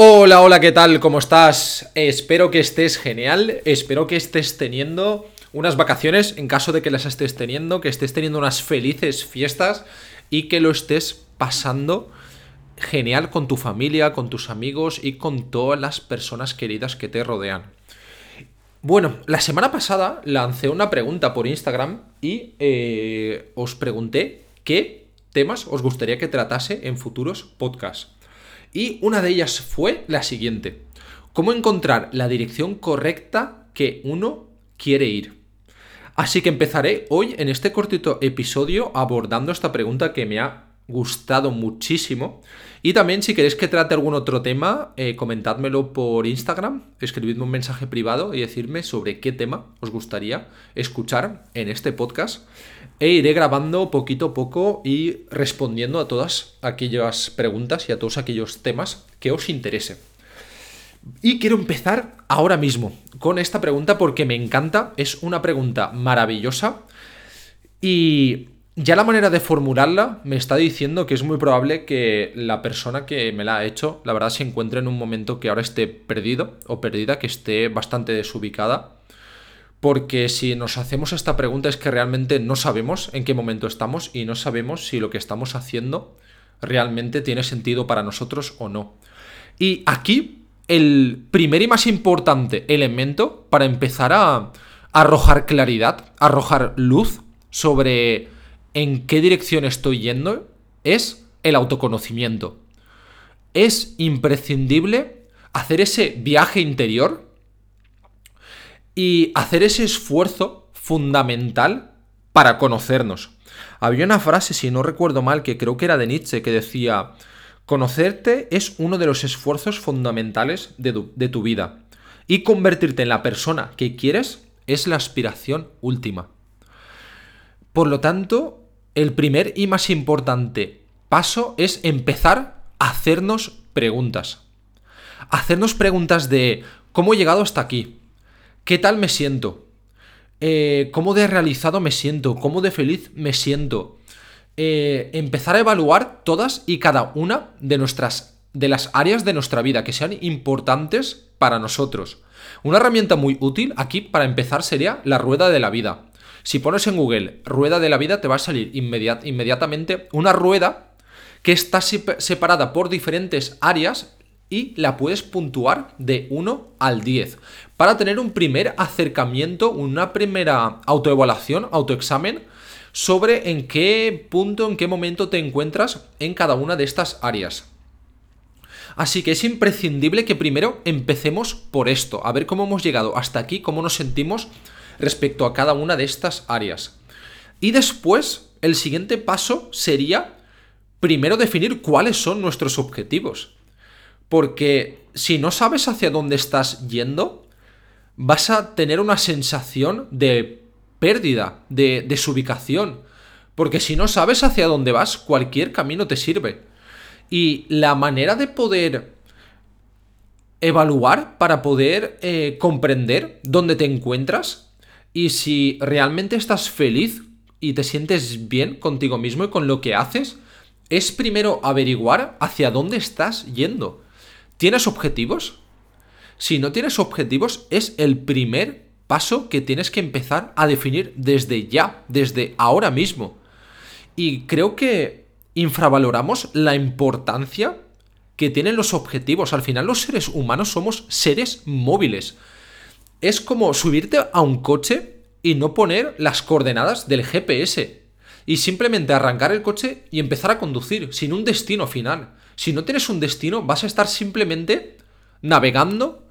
Hola, hola, ¿qué tal? ¿Cómo estás? Espero que estés genial, espero que estés teniendo unas vacaciones, en caso de que las estés teniendo, que estés teniendo unas felices fiestas y que lo estés pasando genial con tu familia, con tus amigos y con todas las personas queridas que te rodean. Bueno, la semana pasada lancé una pregunta por Instagram y eh, os pregunté qué temas os gustaría que tratase en futuros podcasts. Y una de ellas fue la siguiente. ¿Cómo encontrar la dirección correcta que uno quiere ir? Así que empezaré hoy en este cortito episodio abordando esta pregunta que me ha gustado muchísimo. Y también si queréis que trate algún otro tema, eh, comentádmelo por Instagram, escribidme un mensaje privado y decirme sobre qué tema os gustaría escuchar en este podcast. E iré grabando poquito a poco y respondiendo a todas aquellas preguntas y a todos aquellos temas que os interese. Y quiero empezar ahora mismo con esta pregunta porque me encanta, es una pregunta maravillosa y ya la manera de formularla me está diciendo que es muy probable que la persona que me la ha hecho, la verdad, se encuentre en un momento que ahora esté perdido o perdida, que esté bastante desubicada porque si nos hacemos esta pregunta es que realmente no sabemos en qué momento estamos y no sabemos si lo que estamos haciendo realmente tiene sentido para nosotros o no. Y aquí el primer y más importante elemento para empezar a arrojar claridad, arrojar luz sobre en qué dirección estoy yendo es el autoconocimiento. Es imprescindible hacer ese viaje interior y hacer ese esfuerzo fundamental para conocernos. Había una frase, si no recuerdo mal, que creo que era de Nietzsche, que decía, conocerte es uno de los esfuerzos fundamentales de tu, vida. Y convertirte en la persona que quieres es la aspiración última. Por lo tanto, el primer y más importante paso es empezar a hacernos preguntas. Hacernos preguntas de cómo he llegado hasta aquí, ¿Qué tal me siento? Eh, ¿Cómo de realizado me siento? ¿Cómo de feliz me siento? Eh, empezar a evaluar todas y cada una de nuestras de las áreas de nuestra vida que sean importantes para nosotros. Una herramienta muy útil aquí para empezar sería la rueda de la vida. Si pones en Google rueda de la vida te va a salir inmediatamente una rueda que está separada por diferentes áreas y la puedes puntuar de 1 al 10 para tener un primer acercamiento, una primera autoevaluación, autoexamen sobre en qué punto, en qué momento te encuentras en cada una de estas áreas. Así que es imprescindible que primero empecemos por esto, a ver cómo hemos llegado hasta aquí, cómo nos sentimos respecto a cada una de estas áreas. Y después, el siguiente paso sería primero definir cuáles son nuestros objetivos. Porque si no sabes hacia dónde estás yendo, vas a tener una sensación de pérdida, de desubicación. Porque si no sabes hacia dónde vas, cualquier camino te sirve. Y la manera de poder evaluar para poder eh, comprender dónde te encuentras y si realmente estás feliz y te sientes bien contigo mismo y con lo que haces, es primero averiguar hacia dónde estás yendo. ¿Tienes objetivos? Si no tienes objetivos, es el primer paso que tienes que empezar a definir desde ya, desde ahora mismo. Y creo que infravaloramos la importancia que tienen los objetivos. Al final los seres humanos somos seres móviles. Es como subirte a un coche y no poner las coordenadas del GPS. Y simplemente arrancar el coche y empezar a conducir, sin un destino final. Si no tienes un destino, vas a estar simplemente navegando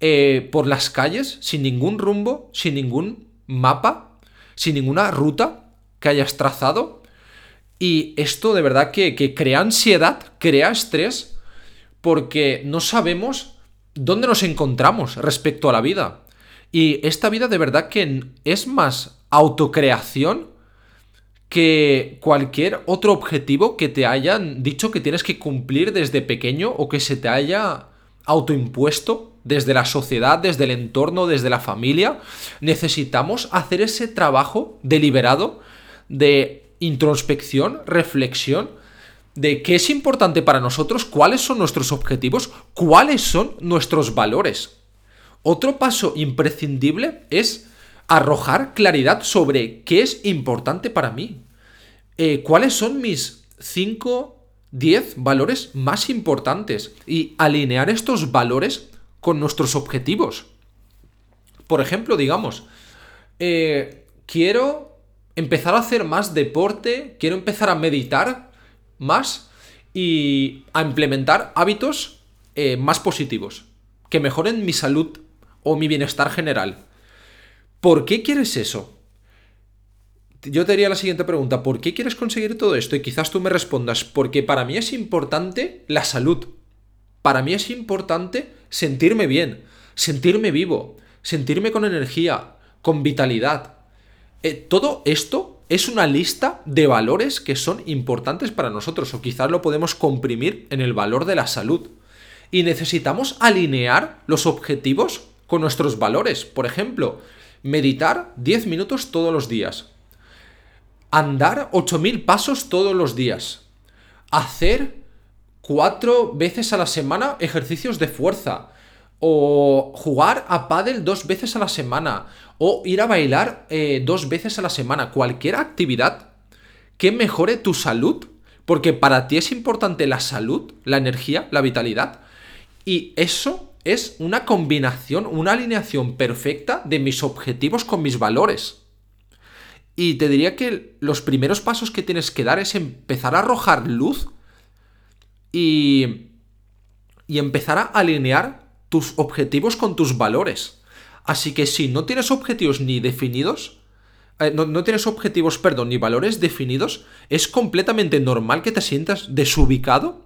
eh, por las calles sin ningún rumbo, sin ningún mapa, sin ninguna ruta que hayas trazado. Y esto de verdad que, que crea ansiedad, crea estrés, porque no sabemos dónde nos encontramos respecto a la vida. Y esta vida de verdad que es más autocreación que cualquier otro objetivo que te hayan dicho que tienes que cumplir desde pequeño o que se te haya autoimpuesto desde la sociedad, desde el entorno, desde la familia, necesitamos hacer ese trabajo deliberado de introspección, reflexión de qué es importante para nosotros, cuáles son nuestros objetivos, cuáles son nuestros valores. Otro paso imprescindible es arrojar claridad sobre qué es importante para mí. Eh, ¿Cuáles son mis 5, 10 valores más importantes? Y alinear estos valores con nuestros objetivos. Por ejemplo, digamos, eh, quiero empezar a hacer más deporte, quiero empezar a meditar más y a implementar hábitos eh, más positivos, que mejoren mi salud o mi bienestar general. ¿Por qué quieres eso? Yo te haría la siguiente pregunta, ¿por qué quieres conseguir todo esto? Y quizás tú me respondas, porque para mí es importante la salud. Para mí es importante sentirme bien, sentirme vivo, sentirme con energía, con vitalidad. Eh, todo esto es una lista de valores que son importantes para nosotros o quizás lo podemos comprimir en el valor de la salud. Y necesitamos alinear los objetivos con nuestros valores. Por ejemplo, meditar 10 minutos todos los días. Andar 8.000 pasos todos los días. Hacer 4 veces a la semana ejercicios de fuerza. O jugar a pádel dos veces a la semana. O ir a bailar eh, dos veces a la semana. Cualquier actividad que mejore tu salud. Porque para ti es importante la salud, la energía, la vitalidad. Y eso es una combinación, una alineación perfecta de mis objetivos con mis valores. Y te diría que los primeros pasos que tienes que dar es empezar a arrojar luz y, y empezar a alinear tus objetivos con tus valores. Así que si no tienes objetivos ni definidos, eh, no, tienes objetivos, perdón, ni valores definidos, es completamente normal que te sientas desubicado,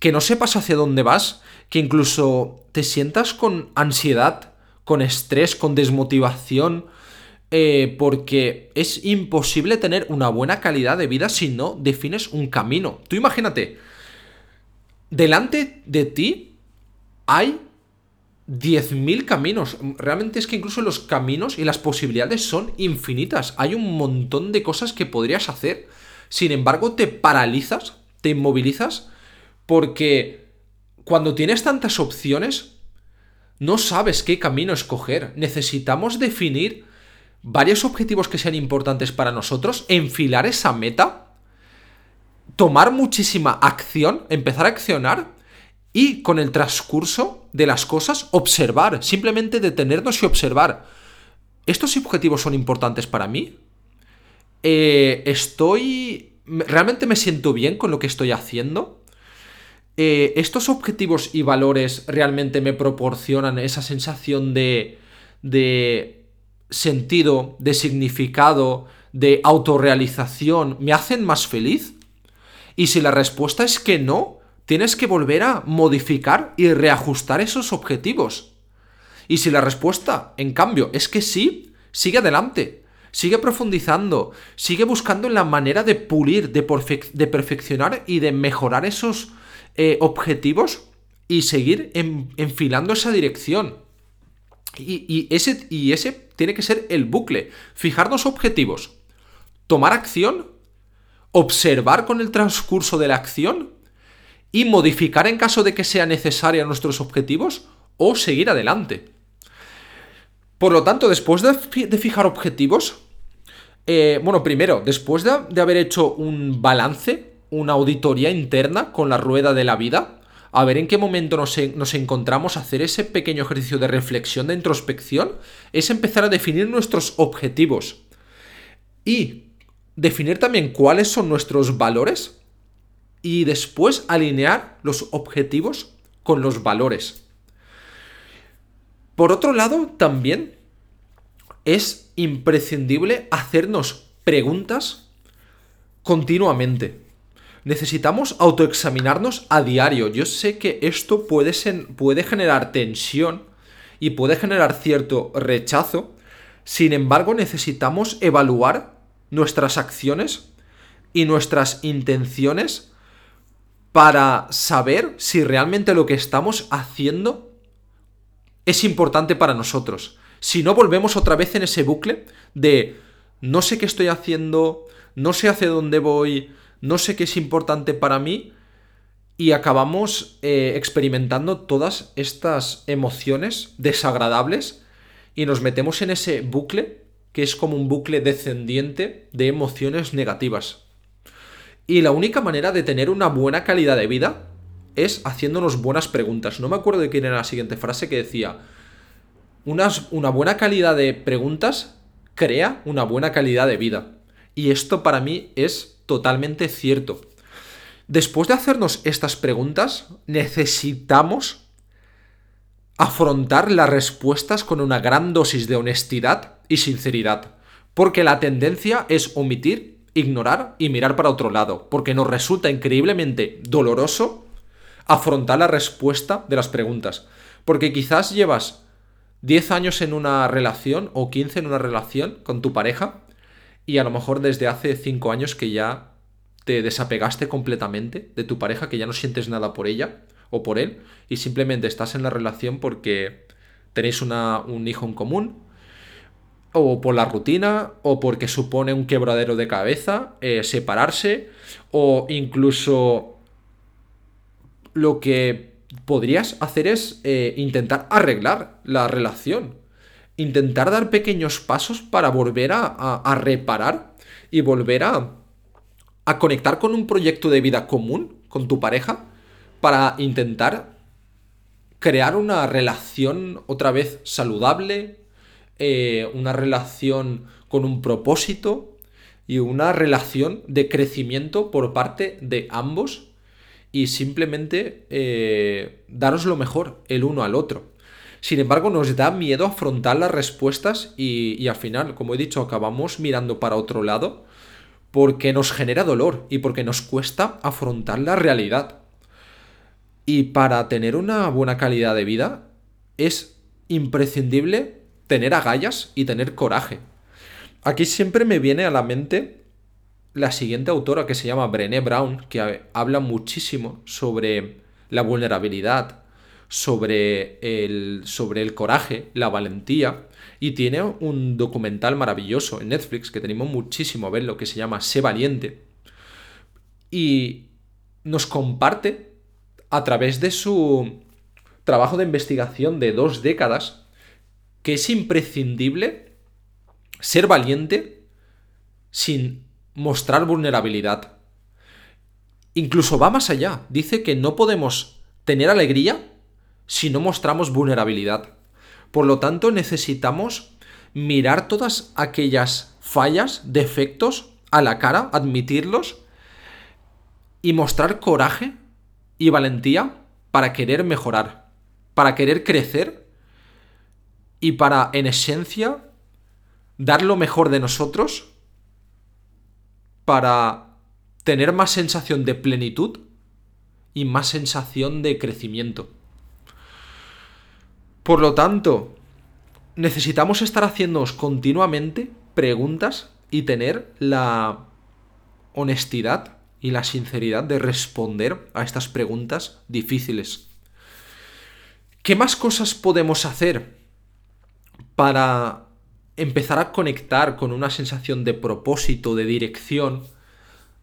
que no sepas hacia dónde vas que incluso te sientas con ansiedad, con estrés, con desmotivación, eh, porque es imposible tener una buena calidad de vida si no defines un camino. Tú imagínate, delante de ti hay 10.000 caminos. Realmente es que incluso los caminos y las posibilidades son infinitas. Hay un montón de cosas que podrías hacer. Sin embargo, te paralizas, te inmovilizas, porque cuando tienes tantas opciones, no sabes qué camino escoger. Necesitamos definir varios objetivos que sean importantes para nosotros, enfilar esa meta, tomar muchísima acción, empezar a accionar y con el transcurso de las cosas observar, simplemente detenernos y observar. ¿Estos objetivos son importantes para mí? Eh, ¿Estoy... ¿Realmente me siento bien con lo que estoy haciendo? Eh, ¿estos objetivos y valores realmente me proporcionan esa sensación de, de sentido, de significado, de autorrealización? ¿Me hacen más feliz? Y si la respuesta es que no, tienes que volver a modificar y reajustar esos objetivos. Y si la respuesta, en cambio, es que sí, sigue adelante, sigue profundizando, sigue buscando la manera de pulir, de, perfeccionar y de mejorar esos eh, objetivos y seguir enfilando esa dirección. Y, ese, y ese tiene que ser el bucle. Fijarnos objetivos, tomar acción, observar con el transcurso de la acción y modificar en caso de que sea necesaria nuestros objetivos o seguir adelante. Por lo tanto, después de, fijar objetivos, eh, bueno, primero, después de, haber hecho un balance una auditoría interna con la rueda de la vida, a ver en qué momento nos, nos, encontramos, hacer ese pequeño ejercicio de reflexión, de introspección, es empezar a definir nuestros objetivos y definir también cuáles son nuestros valores y después alinear los objetivos con los valores. Por otro lado, también es imprescindible hacernos preguntas continuamente necesitamos autoexaminarnos a diario. Yo sé que esto puede, puede generar tensión y puede generar cierto rechazo. Sin embargo, necesitamos evaluar nuestras acciones y nuestras intenciones para saber si realmente lo que estamos haciendo es importante para nosotros. Si no volvemos otra vez en ese bucle de no sé qué estoy haciendo, no sé hacia dónde voy, no sé qué es importante para mí y acabamos eh, experimentando todas estas emociones desagradables y nos metemos en ese bucle que es como un bucle descendiente de emociones negativas. Y la única manera de tener una buena calidad de vida es haciéndonos buenas preguntas. No me acuerdo de quién era la siguiente frase que decía, una buena calidad de preguntas crea una buena calidad de vida. Y esto para mí es totalmente cierto. Después de hacernos estas preguntas, necesitamos afrontar las respuestas con una gran dosis de honestidad y sinceridad. Porque la tendencia es omitir, ignorar y mirar para otro lado. Porque nos resulta increíblemente doloroso afrontar la respuesta de las preguntas. Porque quizás llevas 10 años en una relación o 15 en una relación con tu pareja y a lo mejor desde hace 5 años que ya te desapegaste completamente de tu pareja, que ya no sientes nada por ella o por él y simplemente estás en la relación porque tenéis una, un hijo en común o por la rutina o porque supone un quebradero de cabeza, eh, separarse o incluso lo que podrías hacer es eh, intentar arreglar la relación. Intentar dar pequeños pasos para volver a, reparar y volver a, a conectar con un proyecto de vida común con tu pareja para intentar crear una relación otra vez saludable, eh, una relación con un propósito y una relación de crecimiento por parte de ambos y simplemente eh, daros lo mejor el uno al otro. Sin embargo, nos da miedo afrontar las respuestas y, y al final, como he dicho, acabamos mirando para otro lado porque nos genera dolor y porque nos cuesta afrontar la realidad. Y para tener una buena calidad de vida es imprescindible tener agallas y tener coraje. Aquí siempre me viene a la mente la siguiente autora que se llama Brené Brown, que habla muchísimo sobre la vulnerabilidad, sobre el, sobre el coraje, la valentía, y tiene un documental maravilloso en Netflix que tenemos muchísimo a verlo, que se llama Sé valiente, y nos comparte a través de su trabajo de investigación de dos décadas que es imprescindible ser valiente sin mostrar vulnerabilidad. Incluso va más allá. Dice que no podemos tener alegría si no mostramos vulnerabilidad. Por lo tanto, necesitamos mirar todas aquellas fallas, defectos a la cara, admitirlos y mostrar coraje y valentía para querer mejorar, para querer crecer y para, en esencia, dar lo mejor de nosotros para tener más sensación de plenitud y más sensación de crecimiento. Por lo tanto, necesitamos estar haciéndonos continuamente preguntas y tener la honestidad y la sinceridad de responder a estas preguntas difíciles. ¿Qué más cosas podemos hacer para empezar a conectar con una sensación de propósito, de dirección,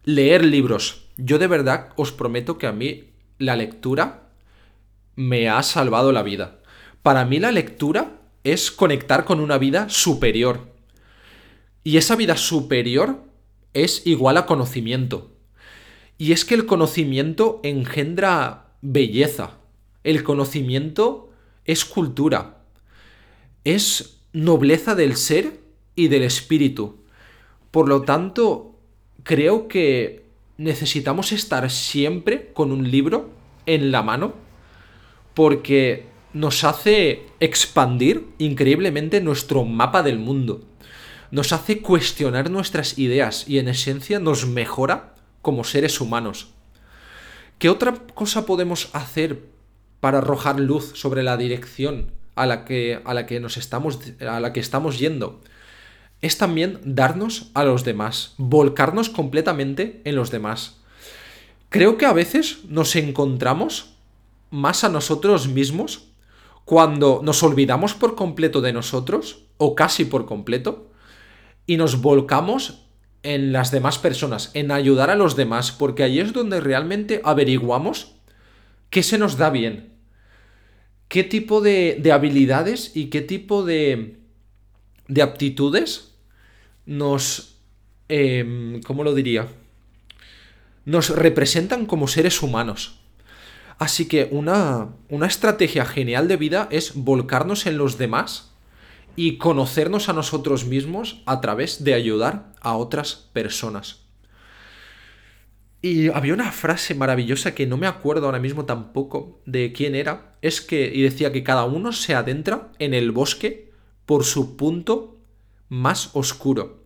leer libros. Yo de verdad os prometo que a mí la lectura me ha salvado la vida. Para mí la lectura es conectar con una vida superior. Y esa vida superior es igual a conocimiento. Y es que el conocimiento engendra belleza. El conocimiento es cultura. Es nobleza del ser y del espíritu. Por lo tanto, creo que necesitamos estar siempre con un libro en la mano porque nos hace expandir increíblemente nuestro mapa del mundo. Nos hace cuestionar nuestras ideas y en esencia nos mejora como seres humanos. ¿Qué otra cosa podemos hacer para arrojar luz sobre la dirección a la que, a la que nos estamos, a la que estamos yendo. Es también darnos a los demás, volcarnos completamente en los demás. Creo que a veces nos encontramos más a nosotros mismos cuando nos olvidamos por completo de nosotros, o casi por completo, y nos volcamos en las demás personas, en ayudar a los demás, porque ahí es donde realmente averiguamos qué se nos da bien, qué tipo de, habilidades y qué tipo de, de aptitudes nos... Em, ¿Cómo lo diría? Nos representan como seres humanos. Así que una, una estrategia genial de vida es volcarnos en los demás y conocernos a nosotros mismos a través de ayudar a otras personas. Y había una frase maravillosa que no me acuerdo ahora mismo tampoco de quién era, es que y decía que cada uno se adentra en el bosque por su punto más oscuro.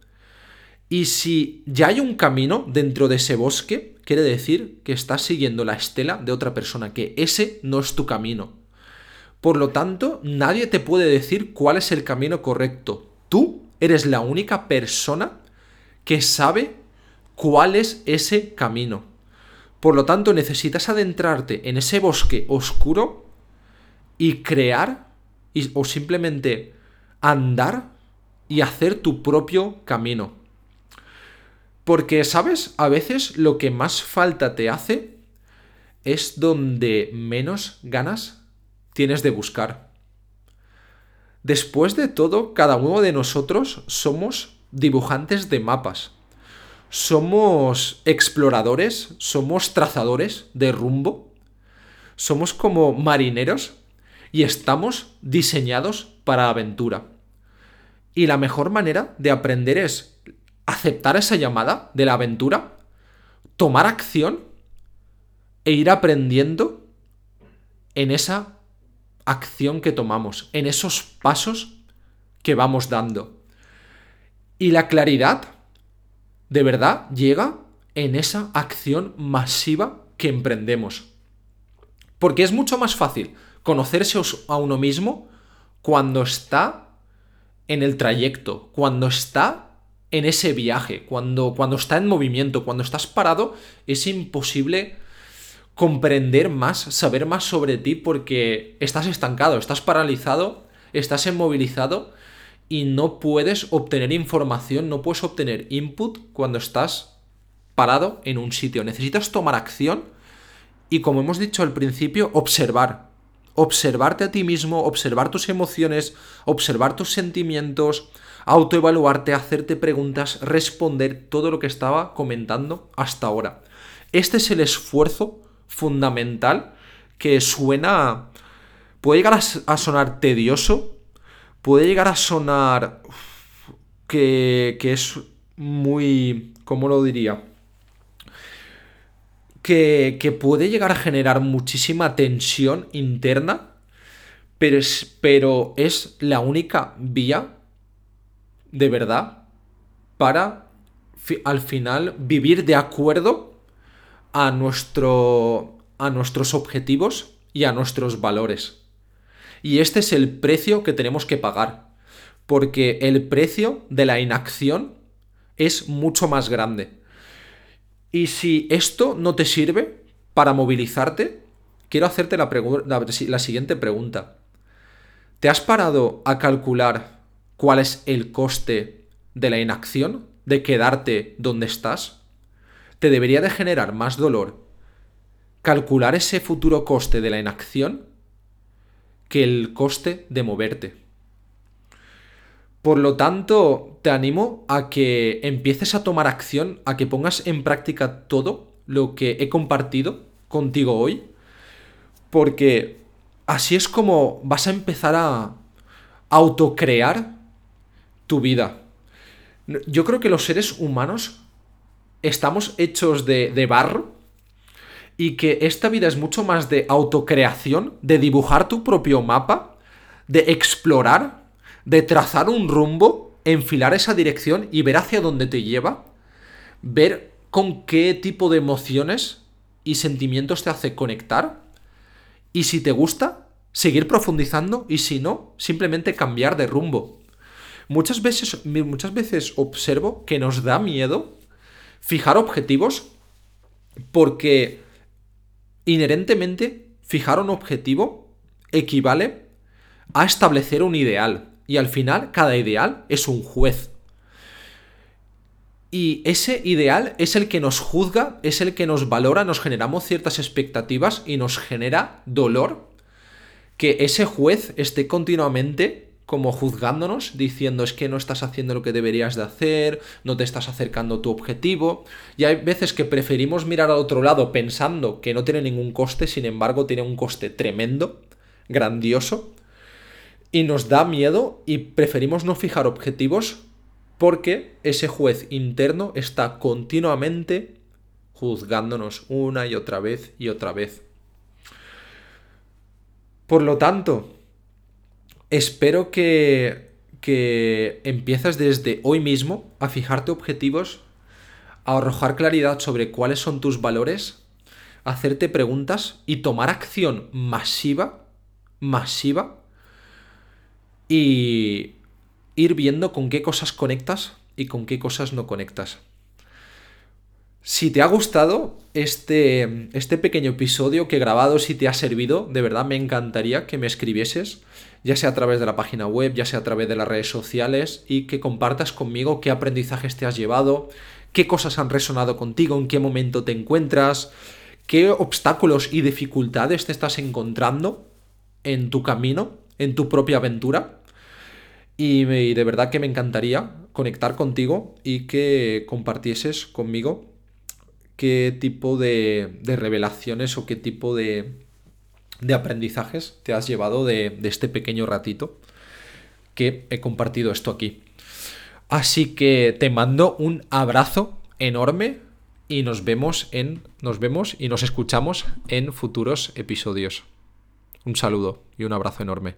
Y si ya hay un camino dentro de ese bosque, quiere decir que estás siguiendo la estela de otra persona, que ese no es tu camino. Por lo tanto, nadie te puede decir cuál es el camino correcto. Tú eres la única persona que sabe cuál es ese camino. Por lo tanto, necesitas adentrarte en ese bosque oscuro y crear o simplemente andar y hacer tu propio camino. Porque, ¿sabes? A veces lo que más falta te hace es donde menos ganas tienes de buscar. Después de todo, cada uno de nosotros somos dibujantes de mapas somos exploradores, somos trazadores de rumbo, somos como marineros y estamos diseñados para aventura. Y la mejor manera de aprender es aceptar esa llamada de la aventura, tomar acción e ir aprendiendo en esa acción que tomamos, en esos pasos que vamos dando. Y la claridad de verdad llega en esa acción masiva que emprendemos. Porque es mucho más fácil conocerse a uno mismo cuando está en el trayecto, cuando está en ese viaje, cuando, cuando está en movimiento, cuando estás parado, es imposible comprender más, saber más sobre ti porque estás estancado, estás paralizado, estás inmovilizado y no puedes obtener información, no puedes obtener input cuando estás parado en un sitio. Necesitas tomar acción y, como hemos dicho al principio, observar. Observarte a ti mismo, observar tus emociones, observar tus sentimientos, autoevaluarte, hacerte preguntas, responder todo lo que estaba comentando hasta ahora. Este es el esfuerzo fundamental que suena... puede llegar a sonar tedioso, puede llegar a sonar que, es muy... ¿Cómo lo diría? Que, que, puede llegar a generar muchísima tensión interna, pero es, pero es la única vía de verdad para al final vivir de acuerdo a, nuestro, a nuestros objetivos y a nuestros valores. Y este es el precio que tenemos que pagar. Porque el precio de la inacción es mucho más grande. Y si esto no te sirve para movilizarte, quiero hacerte la, siguiente pregunta. ¿Te has parado a calcular cuál es el coste de la inacción? ¿De quedarte donde estás? ¿Te debería de generar más dolor calcular ese futuro coste de la inacción que el coste de moverte. Por lo tanto, te animo a que empieces a tomar acción, a que pongas en práctica todo lo que he compartido contigo hoy, porque así es como vas a empezar a autocrear tu vida. Yo creo que los seres humanos estamos hechos de, de barro y que esta vida es mucho más de autocreación, de dibujar tu propio mapa, de explorar, de trazar un rumbo, enfilar esa dirección y ver hacia dónde te lleva, ver con qué tipo de emociones y sentimientos te hace conectar y si te gusta, seguir profundizando y si no, simplemente cambiar de rumbo. Muchas veces, muchas veces observo que nos da miedo fijar objetivos porque Inherentemente, fijar un objetivo equivale a establecer un ideal. Y al final, cada ideal es un juez. Y ese ideal es el que nos juzga, es el que nos valora, nos generamos ciertas expectativas y nos genera dolor que ese juez esté continuamente como juzgándonos, diciendo es que no estás haciendo lo que deberías de hacer, no te estás acercando a tu objetivo. Y hay veces que preferimos mirar al otro lado pensando que no tiene ningún coste, sin embargo tiene un coste tremendo, grandioso, y nos da miedo y preferimos no fijar objetivos porque ese juez interno está continuamente juzgándonos una y otra vez y otra vez. Por lo tanto, espero que, que empieces desde hoy mismo a fijarte objetivos, a arrojar claridad sobre cuáles son tus valores, hacerte preguntas y tomar acción masiva, masiva, y ir viendo con qué cosas conectas y con qué cosas no conectas. Si te ha gustado este, este pequeño episodio que he grabado, si te ha servido, de verdad me encantaría que me escribieses, ya sea a través de la página web, ya sea a través de las redes sociales, y que compartas conmigo qué aprendizajes te has llevado, qué cosas han resonado contigo, en qué momento te encuentras, qué obstáculos y dificultades te estás encontrando en tu camino, en tu propia aventura. Y, de verdad que me encantaría conectar contigo y que compartieses conmigo qué tipo de, revelaciones o qué tipo de, aprendizajes te has llevado de, de este pequeño ratito que he compartido esto aquí. Así que te mando un abrazo enorme y nos vemos en nos vemos y nos escuchamos en futuros episodios. Un saludo y un abrazo enorme.